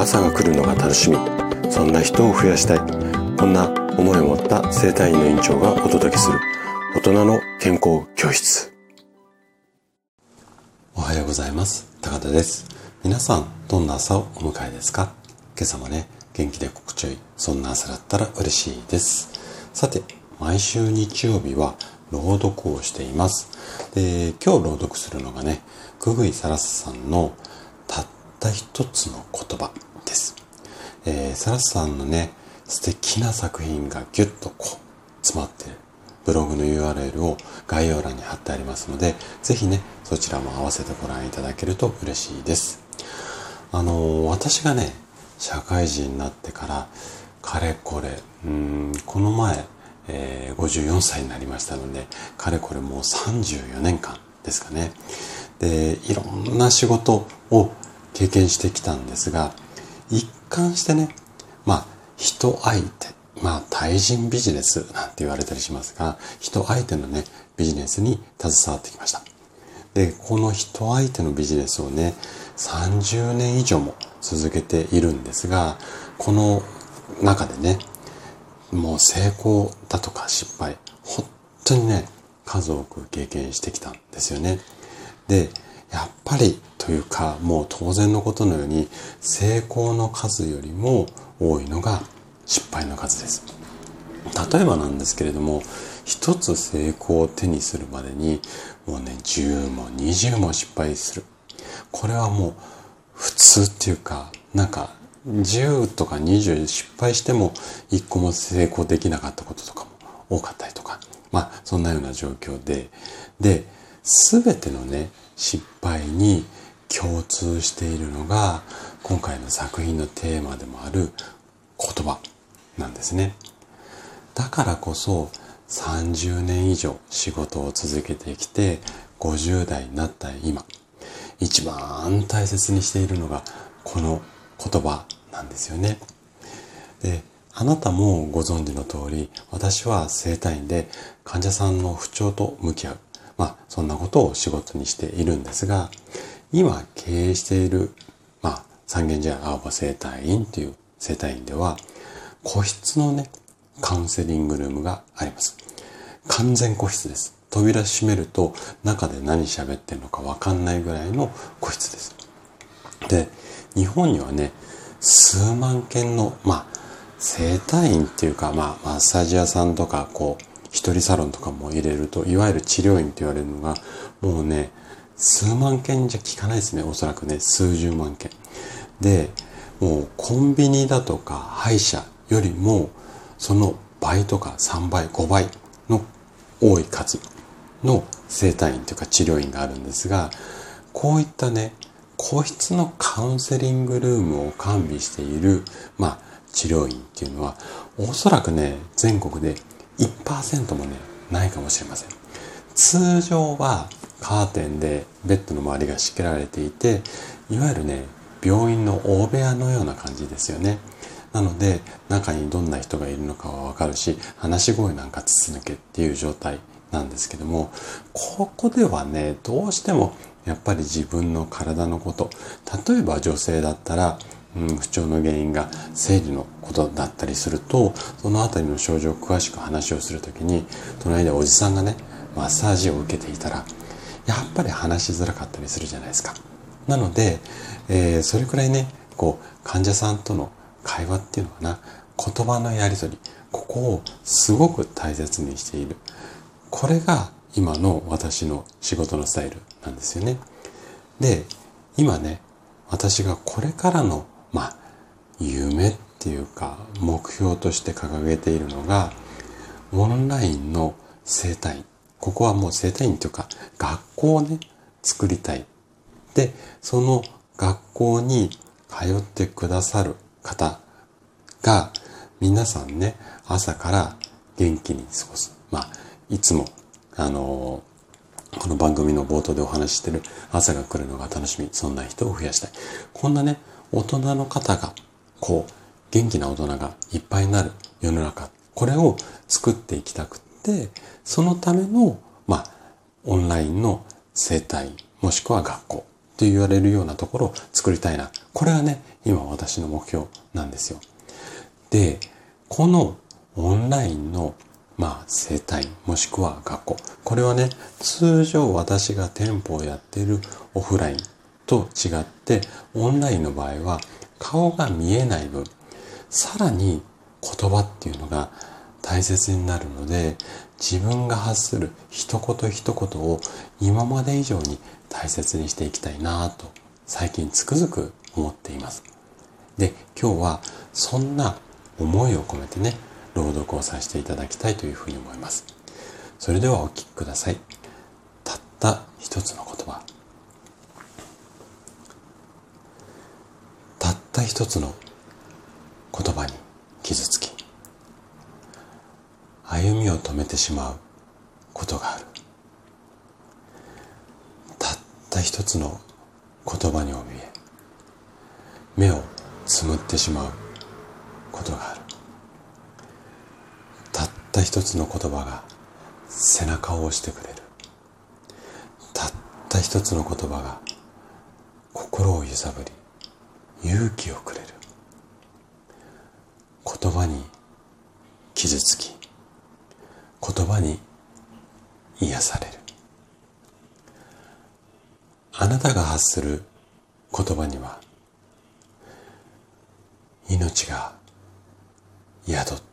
朝が来るのが楽しみ。そんな人を増やしたい。こんな思いを持った生体院の院長がお届けする。大人の健康教室。おはようございます。高田です。皆さんどんな朝をお迎えですか？今朝もね元気で心地よいそんな朝だったら嬉しいです。さて毎週日曜日は朗読をしています。で今日朗読するのがね久々井サラスさんのたった一つの言葉。です。えー、サラスさんのね、素敵な作品がギュッとこう詰まってるブログの URL を概要欄に貼ってありますので、ぜひね、そちらも合わせてご覧いただけると嬉しいです。あのー、私がね、社会人になってから、かれこれ、うん、この前、えー、54歳になりましたので、かれこれもう34年間ですかね。で、いろんな仕事を経験してきたんですが、一貫してね、まあ、人相手、まあ、対人ビジネスなんて言われたりしますが、人相手のね、ビジネスに携わってきました。で、この人相手のビジネスをね、30年以上も続けているんですが、この中でね、もう成功だとか失敗、本当にね、数多く経験してきたんですよね。で、やっぱりというかもう当然のことのように成功の数よりも多いのが失敗の数です。例えばなんですけれども一つ成功を手にするまでにもうね10も20も失敗する。これはもう普通っていうかなんか10とか20失敗しても1個も成功できなかったこととかも多かったりとかまあそんなような状況でで全てのね失敗に共通しているのが今回の作品のテーマでもある言葉なんですね。だからこそ30年以上仕事を続けてきて50代になった今一番大切にしているのがこの言葉なんですよね。で、あなたもご存知の通り私は生体院で患者さんの不調と向き合うまあ、そんなことを仕事にしているんですが、今経営している、まあ、三軒茶屋青葉生態院という生態院では、個室のね、カウンセリングルームがあります。完全個室です。扉閉めると中で何喋ってるのかわかんないぐらいの個室です。で、日本にはね、数万件の、まあ、生体院っていうか、まあ、マッサージ屋さんとか、こう、一人サロンとかも入れると、いわゆる治療院って言われるのが、もうね、数万件じゃ効かないですね。おそらくね、数十万件。で、もうコンビニだとか歯医者よりも、その倍とか3倍、5倍の多い数の生体院というか治療院があるんですが、こういったね、個室のカウンセリングルームを完備している、まあ、治療院っていうのは、おそらくね、全国で1%もね、ないかもしれません。通常はカーテンでベッドの周りが仕切られていて、いわゆるね、病院の大部屋のような感じですよね。なので、中にどんな人がいるのかはわかるし、話し声なんか筒抜けっていう状態なんですけども、ここではね、どうしてもやっぱり自分の体のこと、例えば女性だったら、うん、不調の原因が生理のことだったりするとその辺りの症状を詳しく話をする時に隣でおじさんがねマッサージを受けていたらやっぱり話しづらかったりするじゃないですか。なので、えー、それくらいねこう患者さんとの会話っていうのかな言葉のやり取りここをすごく大切にしているこれが今の私の仕事のスタイルなんですよね。で今ね私がこれからのまあ、夢っていうか、目標として掲げているのが、オンラインの生態院。ここはもう生態院というか、学校をね、作りたい。で、その学校に通ってくださる方が、皆さんね、朝から元気に過ごす。まあ、いつも、あのこの番組の冒頭でお話ししてる朝が来るのが楽しみ。そんな人を増やしたい。こんなね、大人の方が、こう、元気な大人がいっぱいになる世の中、これを作っていきたくって、そのための、まあ、オンラインの生態、もしくは学校と言われるようなところを作りたいな。これがね、今私の目標なんですよ。で、このオンラインのまあ、生態、もしくは学校。これはね、通常私が店舗をやっているオフラインと違って、オンラインの場合は顔が見えない分、さらに言葉っていうのが大切になるので、自分が発する一言一言を今まで以上に大切にしていきたいなと最近つくづく思っています。で、今日はそんな思いを込めてね、朗読をさせていただきたいというふうに思います。それではお聞きください。たった一つの言葉。たった一つの言葉に傷つき、歩みを止めてしまうことがある。たった一つの言葉に怯え、目をつむってしまうことがあるた。った一つの言葉が背中を押してくれるたった一つの言葉が心を揺さぶり勇気をくれる。言葉に傷つき言葉に癒される。あなたが発する言葉には命が宿って